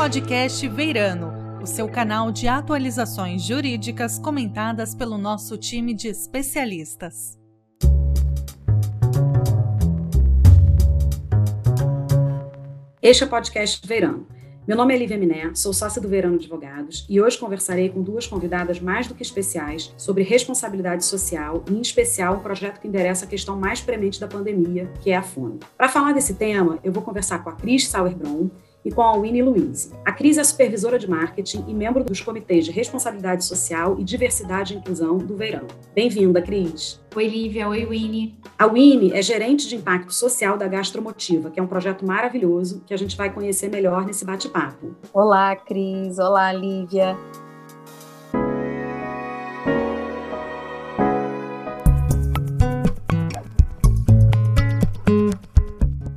podcast Veirano, o seu canal de atualizações jurídicas comentadas pelo nosso time de especialistas. Este é o podcast Veirano. Meu nome é Lívia Miné, sou sócia do Verano Advogados e hoje conversarei com duas convidadas mais do que especiais sobre responsabilidade social e, em especial, um projeto que endereça a questão mais premente da pandemia, que é a fome. Para falar desse tema, eu vou conversar com a Cris Sauerbron, e com a Winnie Louise. A Cris é supervisora de marketing e membro dos comitês de responsabilidade social e diversidade e inclusão do Verão. Bem-vinda, Cris. Oi, Lívia. Oi, Winnie. A Winnie é gerente de impacto social da Gastromotiva, que é um projeto maravilhoso que a gente vai conhecer melhor nesse bate-papo. Olá, Cris. Olá, Lívia.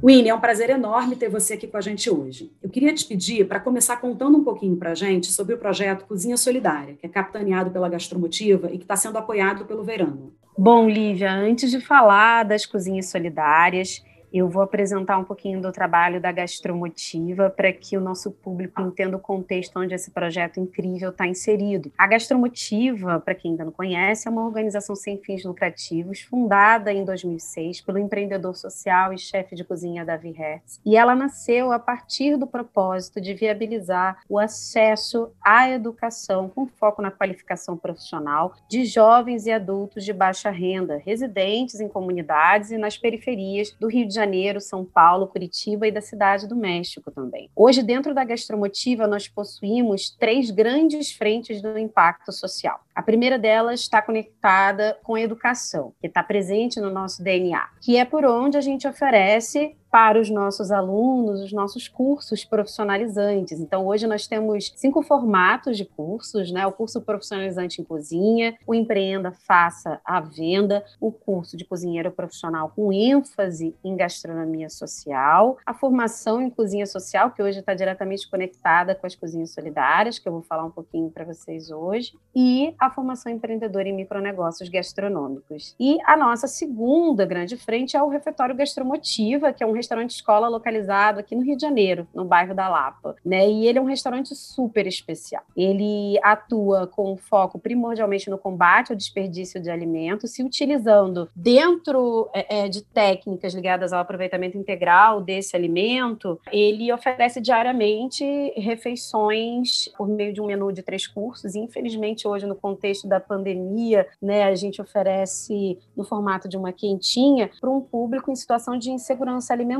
Winnie, é um prazer enorme ter você aqui com a gente hoje. Eu queria te pedir para começar contando um pouquinho para a gente sobre o projeto Cozinha Solidária, que é capitaneado pela Gastromotiva e que está sendo apoiado pelo Verano. Bom, Lívia, antes de falar das cozinhas solidárias, eu vou apresentar um pouquinho do trabalho da Gastromotiva para que o nosso público entenda o contexto onde esse projeto incrível está inserido. A Gastromotiva, para quem ainda não conhece, é uma organização sem fins lucrativos, fundada em 2006 pelo empreendedor social e chefe de cozinha Davi Hertz. E ela nasceu a partir do propósito de viabilizar o acesso à educação com foco na qualificação profissional de jovens e adultos de baixa renda, residentes em comunidades e nas periferias do Rio de Janeiro Janeiro, São Paulo, Curitiba e da Cidade do México também. Hoje, dentro da Gastromotiva, nós possuímos três grandes frentes do impacto social. A primeira delas está conectada com a educação, que está presente no nosso DNA, que é por onde a gente oferece para os nossos alunos, os nossos cursos profissionalizantes. Então, hoje nós temos cinco formatos de cursos, né? O curso profissionalizante em cozinha, o empreenda, faça a venda, o curso de cozinheiro profissional com ênfase em gastronomia social, a formação em cozinha social, que hoje está diretamente conectada com as cozinhas solidárias, que eu vou falar um pouquinho para vocês hoje, e a formação empreendedora em micronegócios gastronômicos. E a nossa segunda grande frente é o refeitório gastromotiva, que é um restaurante escola localizado aqui no Rio de Janeiro, no bairro da Lapa, né? E ele é um restaurante super especial. Ele atua com foco primordialmente no combate ao desperdício de alimentos, se utilizando dentro é, é, de técnicas ligadas ao aproveitamento integral desse alimento. Ele oferece diariamente refeições por meio de um menu de três cursos. Infelizmente, hoje no contexto da pandemia, né, a gente oferece no formato de uma quentinha para um público em situação de insegurança alimentar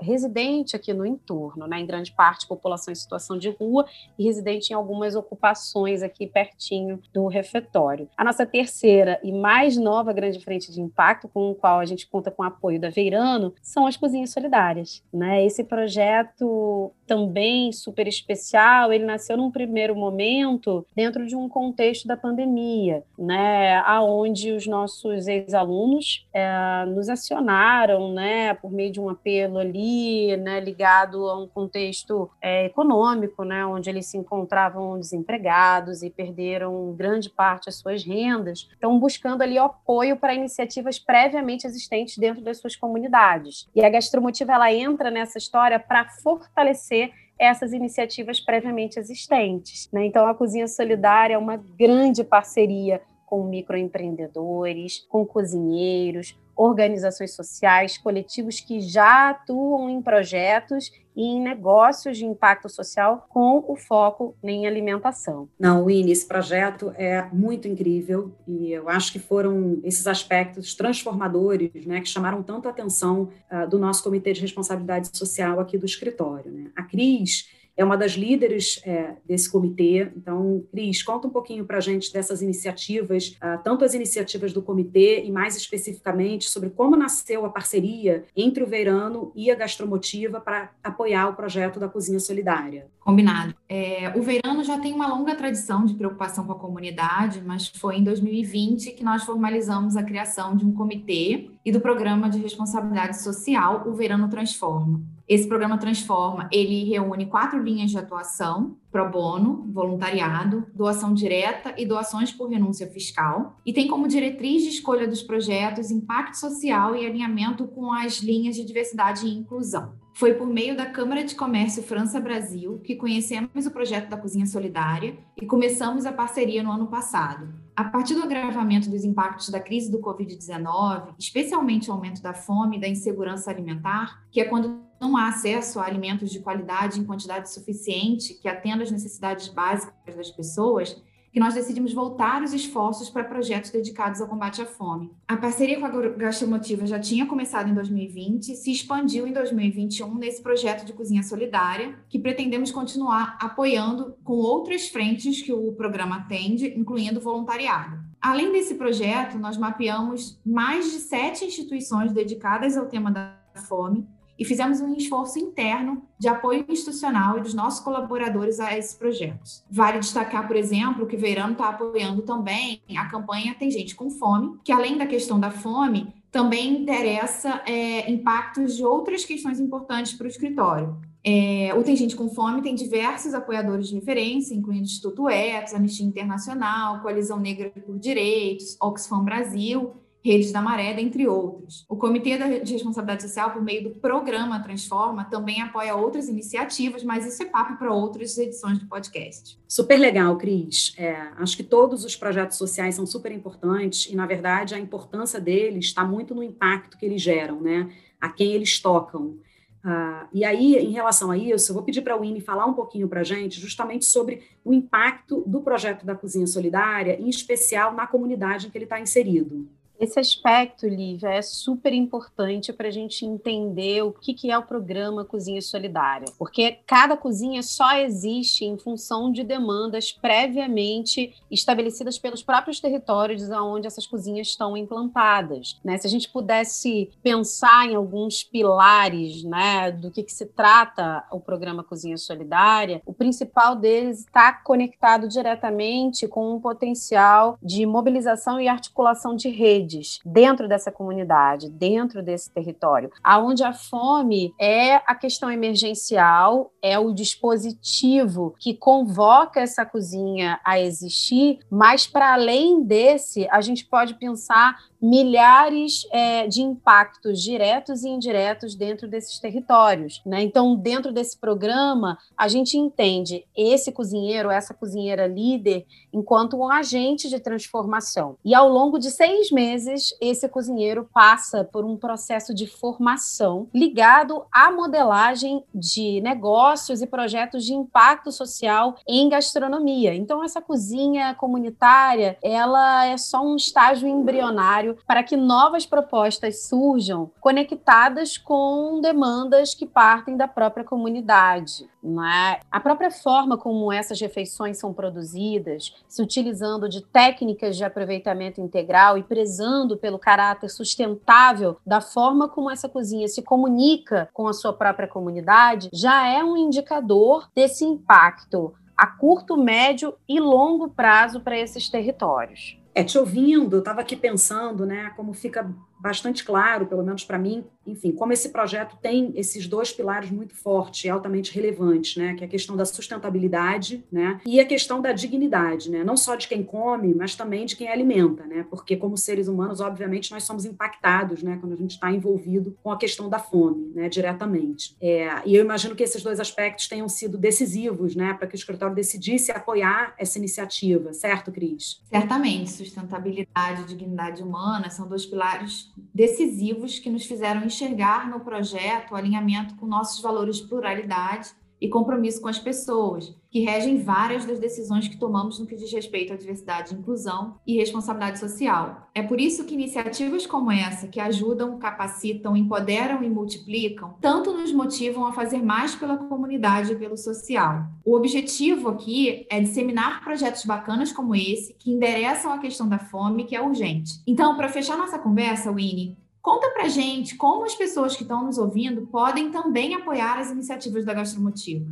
residente aqui no entorno, né, em grande parte população em situação de rua e residente em algumas ocupações aqui pertinho do refeitório. A nossa terceira e mais nova grande frente de impacto, com o qual a gente conta com o apoio da Veirano, são as cozinhas solidárias. Né? Esse projeto também super especial, ele nasceu num primeiro momento dentro de um contexto da pandemia, né, aonde os nossos ex-alunos é, nos acionaram, né, por meio de um apelo ali, né, ligado a um contexto é, econômico, né, onde eles se encontravam desempregados e perderam grande parte das suas rendas, então buscando ali apoio para iniciativas previamente existentes dentro das suas comunidades. E a Gastromotiva ela entra nessa história para fortalecer essas iniciativas previamente existentes. Né? Então, a Cozinha Solidária é uma grande parceria com microempreendedores, com cozinheiros, organizações sociais, coletivos que já atuam em projetos e em negócios de impacto social com o foco em alimentação. Não, Winnie, esse projeto é muito incrível e eu acho que foram esses aspectos transformadores né, que chamaram tanto a atenção uh, do nosso Comitê de Responsabilidade Social aqui do escritório. Né? A Cris é uma das líderes é, desse comitê. Então, Cris, conta um pouquinho para a gente dessas iniciativas, uh, tanto as iniciativas do comitê e mais especificamente sobre como nasceu a parceria entre o Verano e a Gastromotiva para apoiar o projeto da Cozinha Solidária. Combinado. É, o Verano já tem uma longa tradição de preocupação com a comunidade, mas foi em 2020 que nós formalizamos a criação de um comitê e do programa de responsabilidade social, o Verano Transforma. Esse programa Transforma, ele reúne quatro linhas de atuação: pro bono, voluntariado, doação direta e doações por renúncia fiscal. E tem como diretriz de escolha dos projetos impacto social e alinhamento com as linhas de diversidade e inclusão. Foi por meio da Câmara de Comércio França-Brasil que conhecemos o projeto da Cozinha Solidária e começamos a parceria no ano passado. A partir do agravamento dos impactos da crise do Covid-19, especialmente o aumento da fome e da insegurança alimentar, que é quando não há acesso a alimentos de qualidade em quantidade suficiente que atenda às necessidades básicas das pessoas, que nós decidimos voltar os esforços para projetos dedicados ao combate à fome. A parceria com a Gastromotiva já tinha começado em 2020 se expandiu em 2021 nesse projeto de cozinha solidária, que pretendemos continuar apoiando com outras frentes que o programa atende, incluindo voluntariado. Além desse projeto, nós mapeamos mais de sete instituições dedicadas ao tema da fome e fizemos um esforço interno de apoio institucional e dos nossos colaboradores a esses projetos. Vale destacar, por exemplo, que Verano está apoiando também a campanha Tem Gente com Fome, que além da questão da fome, também interessa é, impactos de outras questões importantes para o escritório. É, o Tem Gente com Fome tem diversos apoiadores de referência, incluindo o Instituto Etos, Anistia Internacional, Coalizão Negra por Direitos, Oxfam Brasil Redes da Maré, dentre outros. O Comitê de Responsabilidade Social, por meio do programa Transforma, também apoia outras iniciativas, mas isso é papo para outras edições do podcast. Super legal, Cris. É, acho que todos os projetos sociais são super importantes e, na verdade, a importância deles está muito no impacto que eles geram, né? A quem eles tocam. Ah, e aí, em relação a isso, eu vou pedir para a Winnie falar um pouquinho para a gente justamente sobre o impacto do projeto da Cozinha Solidária, em especial na comunidade em que ele está inserido. Esse aspecto, Lívia, é super importante para a gente entender o que, que é o programa Cozinha Solidária, porque cada cozinha só existe em função de demandas previamente estabelecidas pelos próprios territórios onde essas cozinhas estão implantadas. Né? Se a gente pudesse pensar em alguns pilares né, do que, que se trata o programa Cozinha Solidária, o principal deles está conectado diretamente com um potencial de mobilização e articulação de rede redes dentro dessa comunidade, dentro desse território, aonde a fome é a questão emergencial, é o dispositivo que convoca essa cozinha a existir, mas para além desse, a gente pode pensar milhares é, de impactos diretos e indiretos dentro desses territórios. Né? Então, dentro desse programa, a gente entende esse cozinheiro, essa cozinheira líder, enquanto um agente de transformação. E ao longo de seis meses, esse cozinheiro passa por um processo de formação ligado à modelagem de negócios e projetos de impacto social em gastronomia. Então, essa cozinha comunitária, ela é só um estágio embrionário para que novas propostas surjam conectadas com demandas que partem da própria comunidade. É? A própria forma como essas refeições são produzidas, se utilizando de técnicas de aproveitamento integral e prezando pelo caráter sustentável da forma como essa cozinha se comunica com a sua própria comunidade, já é um indicador desse impacto a curto, médio e longo prazo para esses territórios. É, te ouvindo, eu estava aqui pensando, né, como fica bastante claro, pelo menos para mim, enfim, como esse projeto tem esses dois pilares muito fortes e altamente relevantes, né, que é a questão da sustentabilidade, né, e a questão da dignidade, né, não só de quem come, mas também de quem alimenta, né, porque como seres humanos, obviamente, nós somos impactados, né, quando a gente está envolvido com a questão da fome, né, diretamente. É, e eu imagino que esses dois aspectos tenham sido decisivos, né, para que o escritório decidisse apoiar essa iniciativa, certo, Cris? Certamente, sustentabilidade e dignidade humana são dois pilares decisivos que nos fizeram enxergar no projeto o alinhamento com nossos valores de pluralidade e compromisso com as pessoas, que regem várias das decisões que tomamos no que diz respeito à diversidade, inclusão e responsabilidade social. É por isso que iniciativas como essa, que ajudam, capacitam, empoderam e multiplicam, tanto nos motivam a fazer mais pela comunidade e pelo social. O objetivo aqui é disseminar projetos bacanas como esse, que endereçam a questão da fome, que é urgente. Então, para fechar nossa conversa, Winnie, Conta pra gente como as pessoas que estão nos ouvindo podem também apoiar as iniciativas da Gastromotiva.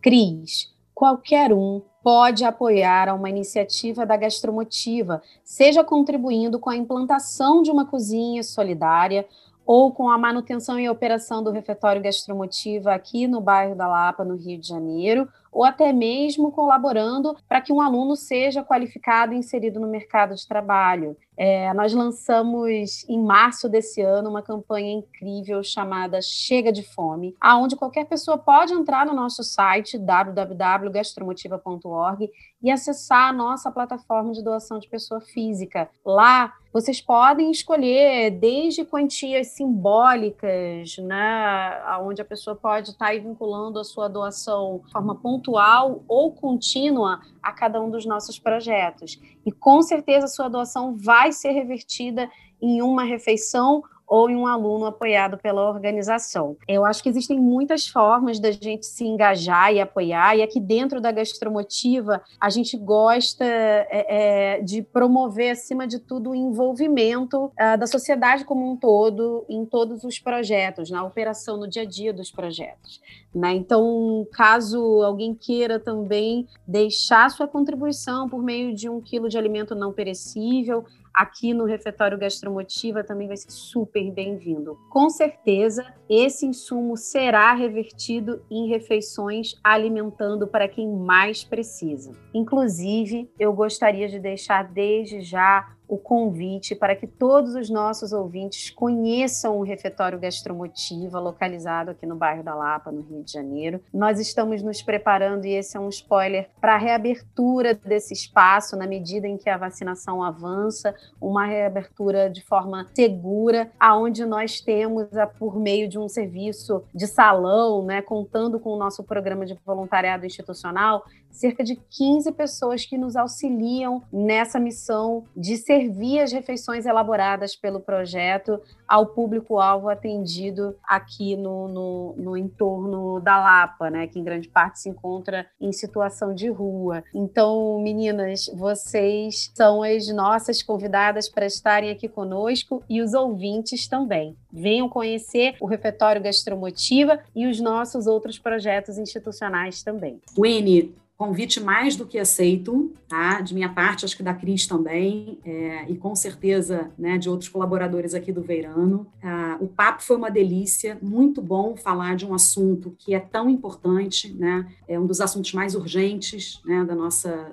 Cris, qualquer um pode apoiar uma iniciativa da Gastromotiva, seja contribuindo com a implantação de uma cozinha solidária ou com a manutenção e operação do refeitório gastromotiva aqui no bairro da Lapa, no Rio de Janeiro, ou até mesmo colaborando para que um aluno seja qualificado e inserido no mercado de trabalho. É, nós lançamos em março desse ano uma campanha incrível chamada Chega de Fome, aonde qualquer pessoa pode entrar no nosso site www.gastromotiva.org e acessar a nossa plataforma de doação de pessoa física. Lá vocês podem escolher desde quantias simbólicas, né, onde a pessoa pode estar vinculando a sua doação de forma pontual ou contínua a cada um dos nossos projetos. E com certeza a sua doação vai ser revertida em uma refeição ou em um aluno apoiado pela organização. Eu acho que existem muitas formas da gente se engajar e apoiar, e aqui dentro da Gastromotiva, a gente gosta é, é, de promover, acima de tudo, o envolvimento uh, da sociedade como um todo em todos os projetos, na operação, no dia a dia dos projetos. Né? Então, caso alguém queira também deixar sua contribuição por meio de um quilo de alimento não perecível, aqui no refeitório gastromotiva também vai ser super bem-vindo. Com certeza, esse insumo será revertido em refeições alimentando para quem mais precisa. Inclusive, eu gostaria de deixar desde já o convite para que todos os nossos ouvintes conheçam o refeitório Gastromotiva, localizado aqui no bairro da Lapa, no Rio de Janeiro. Nós estamos nos preparando, e esse é um spoiler, para a reabertura desse espaço na medida em que a vacinação avança, uma reabertura de forma segura, aonde nós temos, por meio de um serviço de salão, né, contando com o nosso programa de voluntariado institucional, cerca de 15 pessoas que nos auxiliam nessa missão de servir as refeições elaboradas pelo projeto ao público-alvo atendido aqui no, no, no, entorno da Lapa, né, que em grande parte se encontra em situação de rua. Então, meninas, vocês são as nossas convidadas para estarem aqui conosco e os ouvintes também. Venham conhecer o Refeitório Gastromotiva e os nossos outros projetos institucionais também. Winnie, Convite mais do que aceito, tá? De minha parte, acho que da Cris também, é, e com certeza né, de outros colaboradores aqui do Veirano. Ah, o papo foi uma delícia, muito bom falar de um assunto que é tão importante, né? É um dos assuntos mais urgentes né, da, nossa,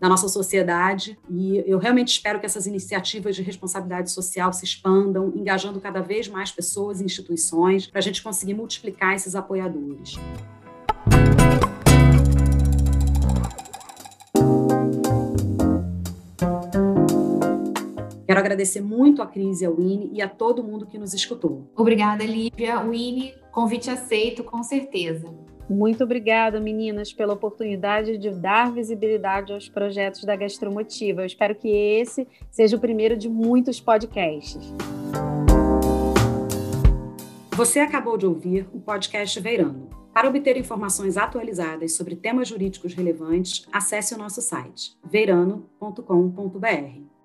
da nossa sociedade. E eu realmente espero que essas iniciativas de responsabilidade social se expandam, engajando cada vez mais pessoas e instituições, para a gente conseguir multiplicar esses apoiadores. Quero agradecer muito a Cris e a Winnie e a todo mundo que nos escutou. Obrigada, Lívia. Winnie, convite aceito, com certeza. Muito obrigada, meninas, pela oportunidade de dar visibilidade aos projetos da Gastromotiva. Eu espero que esse seja o primeiro de muitos podcasts. Você acabou de ouvir o podcast Veirano. Para obter informações atualizadas sobre temas jurídicos relevantes, acesse o nosso site veirano.com.br.